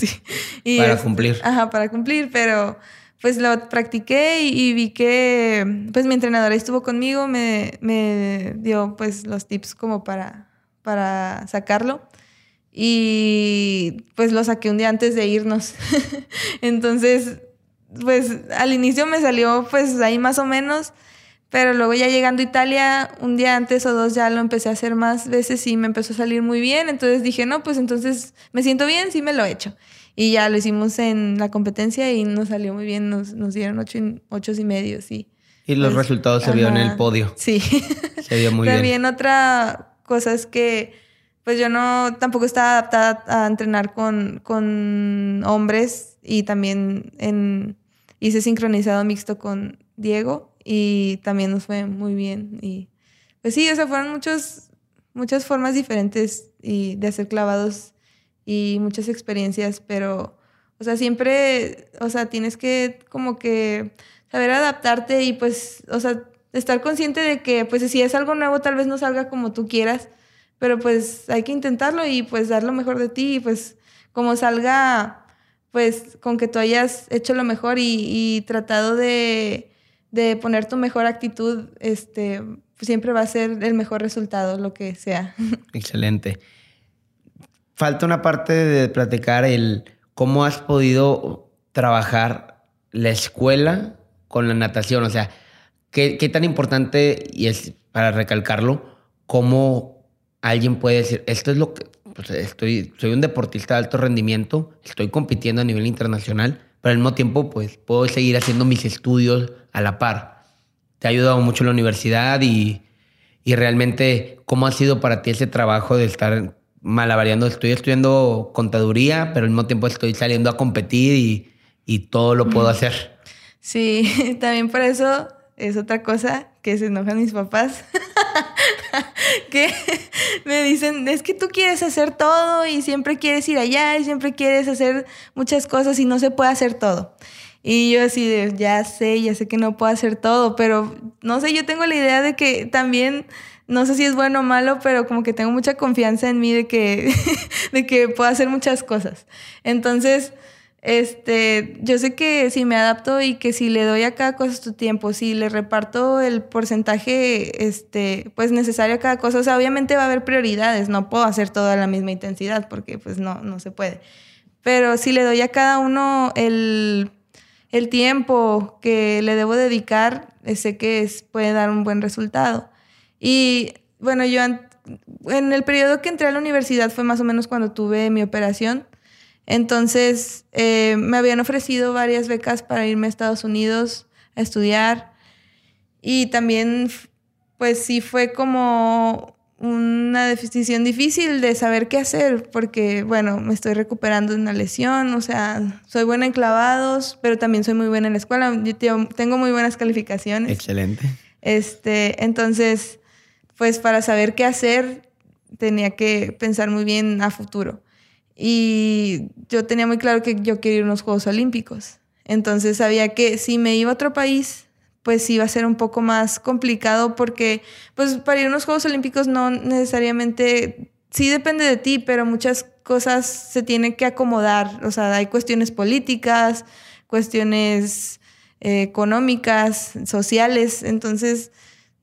y para cumplir. Ajá, para cumplir, pero pues lo practiqué y, vi que pues mi entrenadora estuvo conmigo, me, me, dio pues los tips como para, para sacarlo. Y pues lo saqué un día antes de irnos. Entonces, pues al inicio me salió pues ahí más o menos pero luego ya llegando a Italia, un día antes o dos ya lo empecé a hacer más veces y me empezó a salir muy bien. Entonces dije, no, pues entonces me siento bien, sí me lo he hecho. Y ya lo hicimos en la competencia y nos salió muy bien, nos, nos dieron ocho, ocho y medio, sí. Y los pues, resultados se vieron en el podio. Sí. Se vio muy bien. También otra cosa es que pues yo no tampoco estaba adaptada a entrenar con, con hombres y también en, hice sincronizado mixto con Diego y también nos fue muy bien. Y pues sí, o sea, fueron muchos, muchas formas diferentes y de hacer clavados y muchas experiencias, pero O sea, siempre, o sea, tienes que como que saber adaptarte y pues, o sea, estar consciente de que pues si es algo nuevo tal vez no salga como tú quieras, pero pues hay que intentarlo y pues dar lo mejor de ti y pues como salga, pues con que tú hayas hecho lo mejor y, tratado de, de, poner tu mejor actitud, este, siempre va a ser el mejor resultado, lo que sea. Excelente. Falta una parte de platicar el cómo has podido trabajar la escuela con la natación. O sea, qué, qué tan importante, y es para recalcarlo, cómo alguien puede decir, esto es lo que, pues estoy, soy un deportista de alto rendimiento, estoy compitiendo a nivel internacional, pero al mismo tiempo, pues puedo seguir haciendo mis estudios a la par. Te ha ayudado mucho la universidad y, y realmente, ¿cómo ha sido para ti ese trabajo de estar malavariando? Estoy estudiando contaduría, pero al mismo tiempo estoy saliendo a competir y, y todo lo puedo hacer. Sí, también por eso es otra cosa que se enojan mis papás. que me dicen, es que tú quieres hacer todo y siempre quieres ir allá y siempre quieres hacer muchas cosas y no se puede hacer todo. Y yo así de, ya sé, ya sé que no puedo hacer todo, pero no sé, yo tengo la idea de que también, no sé si es bueno o malo, pero como que tengo mucha confianza en mí de que, de que puedo hacer muchas cosas. Entonces, este, yo sé que si me adapto y que si le doy a cada cosa su tiempo, si le reparto el porcentaje, este, pues necesario a cada cosa, o sea, obviamente va a haber prioridades, no puedo hacer todo a la misma intensidad porque pues no, no se puede. Pero si le doy a cada uno el, el tiempo que le debo dedicar, eh, sé que es, puede dar un buen resultado. Y bueno, yo en el periodo que entré a la universidad fue más o menos cuando tuve mi operación. Entonces, eh, me habían ofrecido varias becas para irme a Estados Unidos a estudiar. Y también, pues sí fue como una decisión difícil de saber qué hacer, porque, bueno, me estoy recuperando de una lesión, o sea, soy buena en clavados, pero también soy muy buena en la escuela. Yo tengo muy buenas calificaciones. Excelente. Este, entonces, pues para saber qué hacer, tenía que pensar muy bien a futuro. Y yo tenía muy claro que yo quería ir a unos Juegos Olímpicos. Entonces sabía que si me iba a otro país, pues iba a ser un poco más complicado porque, pues para ir a unos Juegos Olímpicos no necesariamente, sí depende de ti, pero muchas cosas se tienen que acomodar. O sea, hay cuestiones políticas, cuestiones eh, económicas, sociales. Entonces,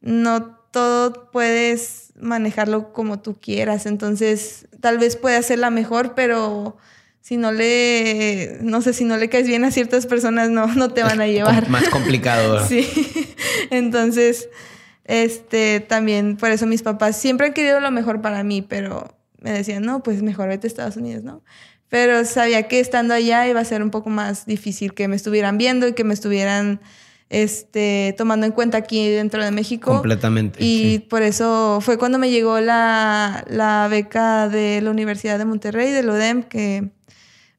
no todo puedes manejarlo como tú quieras. Entonces, tal vez pueda ser la mejor, pero si no le, no sé, si no le caes bien a ciertas personas, no, no te van a llevar. Más complicado. sí. Entonces, este, también, por eso mis papás siempre han querido lo mejor para mí, pero me decían, no, pues mejor vete a Estados Unidos, ¿no? Pero sabía que estando allá iba a ser un poco más difícil que me estuvieran viendo y que me estuvieran este, tomando en cuenta aquí dentro de México. Completamente. Y por eso fue cuando me llegó la, la, beca de la Universidad de Monterrey, del UDEM, que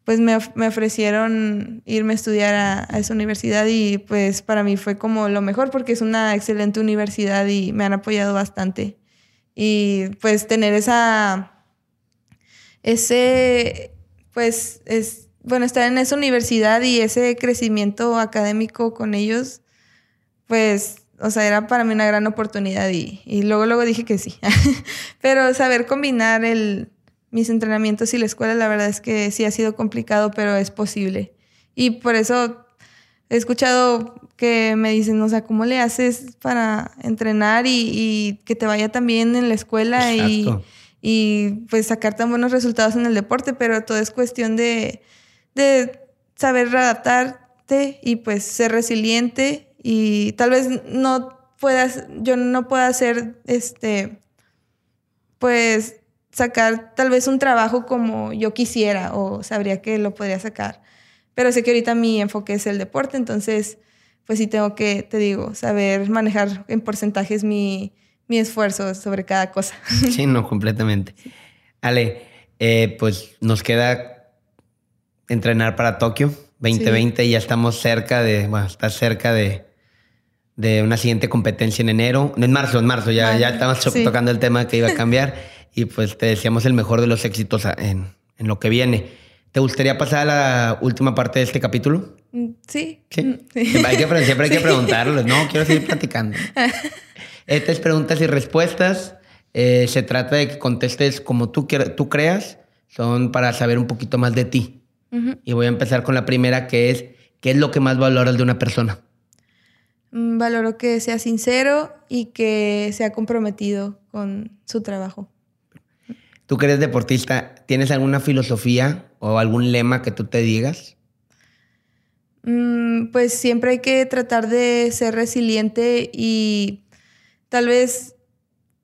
pues me, me ofrecieron irme a estudiar a, a, esa universidad y pues para mí fue como lo mejor porque es una excelente universidad y me han apoyado bastante. Y pues tener esa, ese, pues es, bueno, estar en esa universidad y ese crecimiento académico con ellos, pues, o sea, era para mí una gran oportunidad y, luego, luego dije que sí. pero saber combinar el, mis entrenamientos y la escuela, la verdad es que sí ha sido complicado, pero es posible. Y por eso he escuchado que me dicen, o sea, ¿cómo le haces para entrenar y, que te vaya tan bien en la escuela y, y pues sacar tan buenos resultados en el deporte? Pero todo es cuestión de de saber adaptarte y pues ser resiliente y tal vez no puedas, yo no pueda hacer este, pues sacar tal vez un trabajo como yo quisiera o sabría que lo podría sacar. Pero sé que ahorita mi enfoque es el deporte, entonces pues sí tengo que, te digo, saber manejar en porcentajes mi, mi esfuerzo sobre cada cosa. Sí, no, completamente. Ale, eh, pues nos queda entrenar para Tokio 2020 y ya estamos cerca de, bueno, está cerca de, de una siguiente competencia en enero, en marzo, en marzo, ya, ya estamos tocando el tema que iba a cambiar y pues te deseamos el mejor de los éxitos en, en lo que viene. ¿Te gustaría pasar a la última parte de este capítulo? Mm, sí. Sí. Mm, sí. Hay que, siempre hay que preguntarlo. No, quiero seguir platicando. Estas preguntas y respuestas eh, se trata de que contestes como tú, tú creas. Son para saber un poquito más de ti. Y voy a empezar con la primera, que es, ¿qué es lo que más valoras de una persona? Mm, Valoro que sea sincero y que sea comprometido con su trabajo. Tú que eres deportista, ¿tienes alguna filosofía o algún lema que tú te digas? Mm, Pues siempre hay que tratar de ser resiliente y tal vez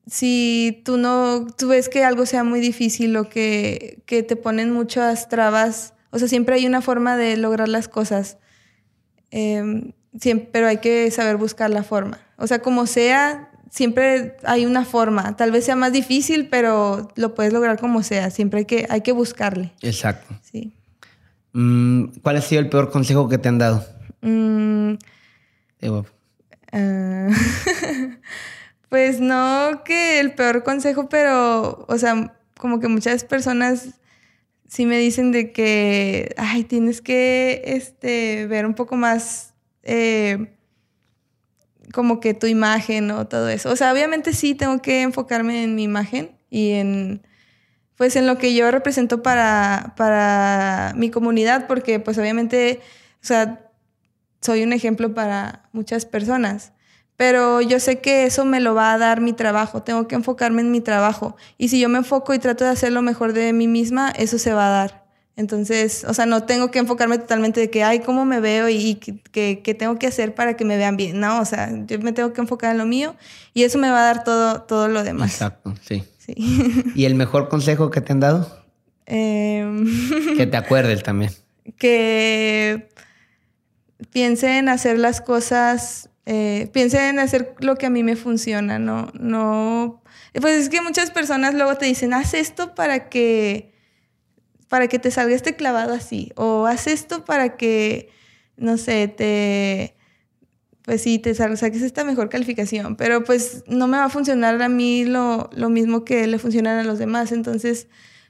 si tú no, tú ves que algo sea muy difícil o que, que te ponen muchas trabas, o sea, siempre hay una forma de lograr las cosas, Em, siem- pero hay que saber buscar la forma. O sea, como sea, siempre hay una forma. Tal vez sea más difícil, pero lo puedes lograr como sea. Siempre hay que, hay que buscarle. Exacto. Sí. Mm, ¿Cuál ha sido el peor consejo que te han dado? Mm, Ah, pues no que el peor consejo, pero, o sea, como que muchas personas sí me dicen de que, ay, tienes que, este, ver un poco más, eh, como que tu imagen o todo eso. O sea, obviamente sí tengo que enfocarme en mi imagen y en, pues, en lo que yo represento para, para mi comunidad, porque, pues, obviamente, o sea, soy un ejemplo para muchas personas. Pero yo sé que eso me lo va a dar mi trabajo. Tengo que enfocarme en mi trabajo. Y si yo me enfoco y trato de hacer lo mejor de mí misma, eso se va a dar. Entonces, o sea, no tengo que enfocarme totalmente de que, ay, cómo me veo y que, que- que tengo que hacer para que me vean bien. No, o sea, yo me tengo que enfocar en lo mío y eso me va a dar todo, todo lo demás. Exacto, sí. Sí. ¿Y el mejor consejo que te han dado? Em, Que te acuerdes también. que piense en hacer las cosas, eh, piense en hacer lo que a mí me funciona, no, no, pues es que muchas personas luego te dicen, haz esto para que, para que te salga este clavado así, o haz esto para que, no sé, te, pues sí, te saques esta mejor calificación, pero pues no me va a funcionar a mí lo, lo mismo que le funcionan a los demás, entonces,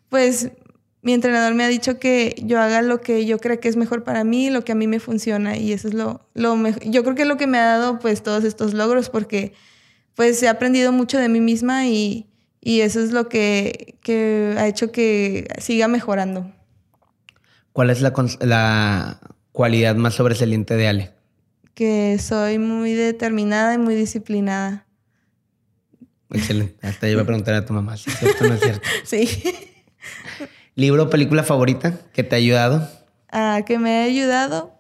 pues mi entrenador me ha dicho que yo haga lo que yo creo que es mejor para mí, lo que a mí me funciona y eso es lo, lo mejor. Yo creo que es lo que me ha dado pues todos estos logros porque pues he aprendido mucho de mí misma y, y eso es lo que, que ha hecho que siga mejorando. ¿Cuál es la, la cualidad más sobresaliente de Ale? Que soy muy determinada y muy disciplinada. Excelente. Hasta yo iba a preguntar a tu mamá si es cierto no es cierto. Sí. ¿Libro o película favorita que te ha ayudado? Ah, que me ha ayudado.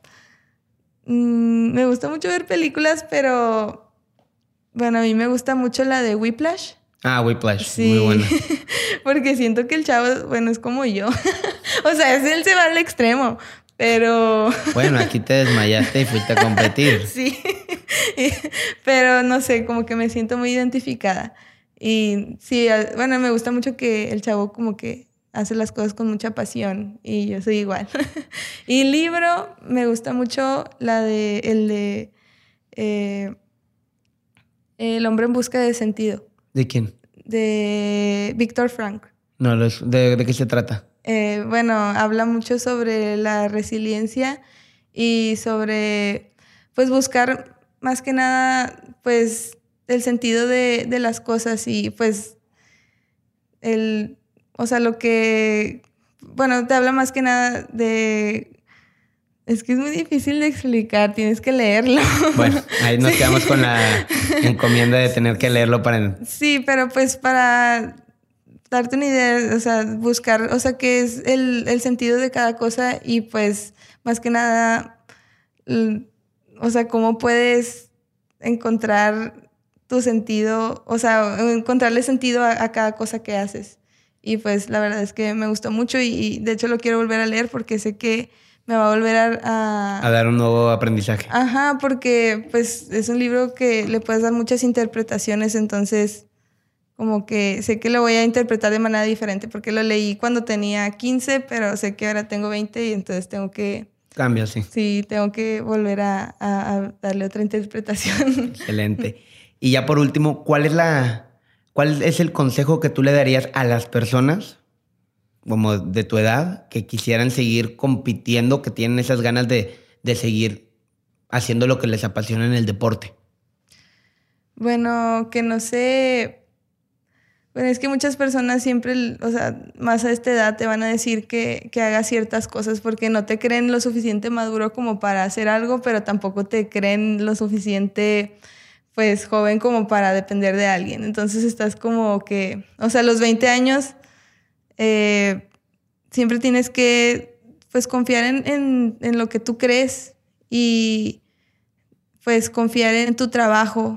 Mm, me gusta mucho ver películas, pero bueno, a mí me gusta mucho la de Whiplash. Ah, Whiplash. Sí. Muy buena. Porque siento que el chavo, bueno, es como yo. o sea, es él se va al extremo, pero Bueno, aquí te desmayaste y fuiste a competir. sí. pero no sé, como que me siento muy identificada. Y sí, bueno, me gusta mucho que el chavo como que hace las cosas con mucha pasión y yo soy igual. y libro, me gusta mucho la de el de eh, El hombre en busca de sentido, ¿De quién? de Víctor Frank. No, ¿de, de qué se trata? Eh, bueno, habla mucho sobre la resiliencia y sobre, pues, buscar más que nada, pues, el sentido de, de las cosas y, pues, el, o sea, lo que, bueno, te habla más que nada de, es que es muy difícil de explicar, tienes que leerlo. Bueno, ahí nos quedamos con la encomienda de tener que leerlo para... Sí, pero pues para darte una idea, o sea, buscar, o sea, qué es el, el sentido de cada cosa y pues más que nada, o sea, cómo puedes encontrar tu sentido, o sea, encontrarle sentido a, a cada cosa que haces. Y pues la verdad es que me gustó mucho y, y de hecho lo quiero volver a leer porque sé que me va a volver a- a, A dar un nuevo aprendizaje. Ajá, porque pues es un libro que le puedes dar muchas interpretaciones, entonces como que sé que lo voy a interpretar de manera diferente porque lo leí cuando tenía 15, pero sé que ahora tengo 20 y entonces tengo que, Cambia, sí. sí, tengo que volver a, a- a darle otra interpretación. Excelente. Y ya por último, ¿cuál es la cuál es el consejo que tú le darías a las personas como de tu edad que quisieran seguir compitiendo, que tienen esas ganas de, de seguir haciendo lo que les apasiona en el deporte? Bueno, que no sé. Bueno, es que muchas personas siempre, o sea, más a esta edad te van a decir que, que hagas ciertas cosas porque no te creen lo suficiente maduro como para hacer algo, pero tampoco te creen lo suficiente, pues, joven como para depender de alguien. Entonces estás como que, o sea, los 20 años, eh, siempre tienes que, pues, confiar en, en lo que tú crees y, pues, confiar en tu trabajo